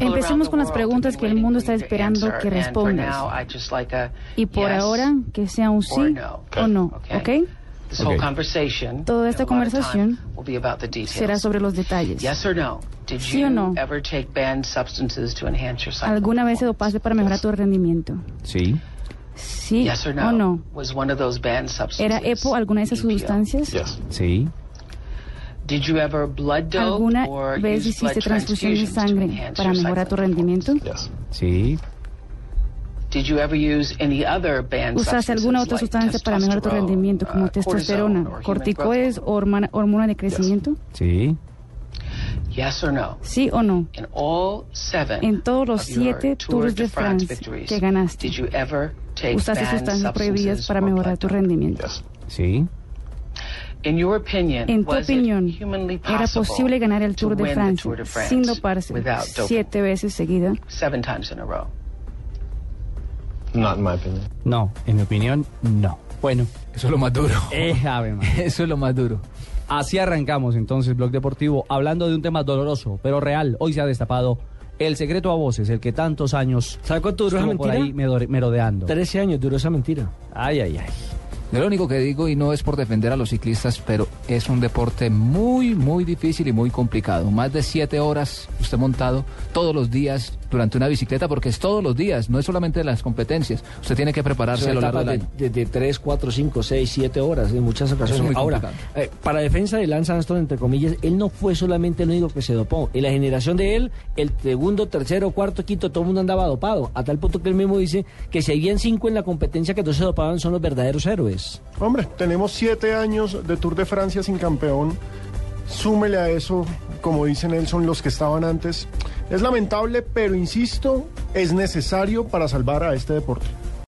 Empecemos con las preguntas que el mundo está for you to esperando que respondas. Y por yes ahora, que sea un or sí no. o no. ¿ok? This whole Okay. conversation, Toda esta conversación will be about the details. Será sobre los detalles. Yes or no? Did ¿Sí you o no? ever take banned substances to enhance your cycle ¿Alguna vez se dopaste para mejorar tu rendimiento? Sí. ¿Sí Yes or o no? Was one of those banned substances? ¿Era EPO alguna de esas EPO? sustancias? Yes. Sí. ¿Alguna or vez use blood hiciste transfusión de sangre para mejorar tu rendimiento? Yes. Sí. Did you ever use any other banned ¿Usaste alguna otra sustancia para mejorar tu rendimiento, como uh, testosterona, corticoides o hormona, de crecimiento? Sí. hormone? Yes or no? ¿Sí o no? In all seven En todos los siete Tour Tours de France que ganaste, did you ever take ¿usaste banned sustancias prohibidas substances para or mejorar tu rendimiento? Yes. Sí. In your opinion, En tu was it opinión, humanly ¿era possible posible ganar el to Tour de Francia Tour de France sin doparse without doping? siete veces seguida? Seven times in a row. Not in my opinion. No, en mi opinión, no. Bueno, Eso es lo más duro. eh, Ave. Eso es lo más duro. Así arrancamos entonces Blog Deportivo, hablando de un tema doloroso, pero real. Hoy se ha destapado el secreto a voces, el que tantos años ¿Sabe cuánto duró esa estuvo por mentira? ahí merodeando. 13 años duró esa mentira. Ay, ay, ay. Yo lo único que digo, y no es por defender a los ciclistas, pero es un deporte muy, muy difícil y muy complicado. Más de siete horas usted montado todos los días durante una bicicleta, porque es todos los días, no es solamente en las competencias. Usted tiene que prepararse a lo largo del año. de, de, 3, 4, 5, 6, 7 horas en muchas ocasiones. muy Ahora, eh, para defensa de Lance Armstrong, entre comillas, él no fue solamente el único que se dopó. En la generación de él, el segundo, tercero, cuarto, quinto, todo el mundo andaba dopado. A tal punto que él mismo dice que si habían cinco en la competencia que no se dopaban, son los verdaderos héroes. Hombre, tenemos siete años de Tour de Francia sin campeón. Súmele a eso, como dice Nelson, los que estaban antes. Es lamentable, pero insisto, es necesario para salvar a este deporte.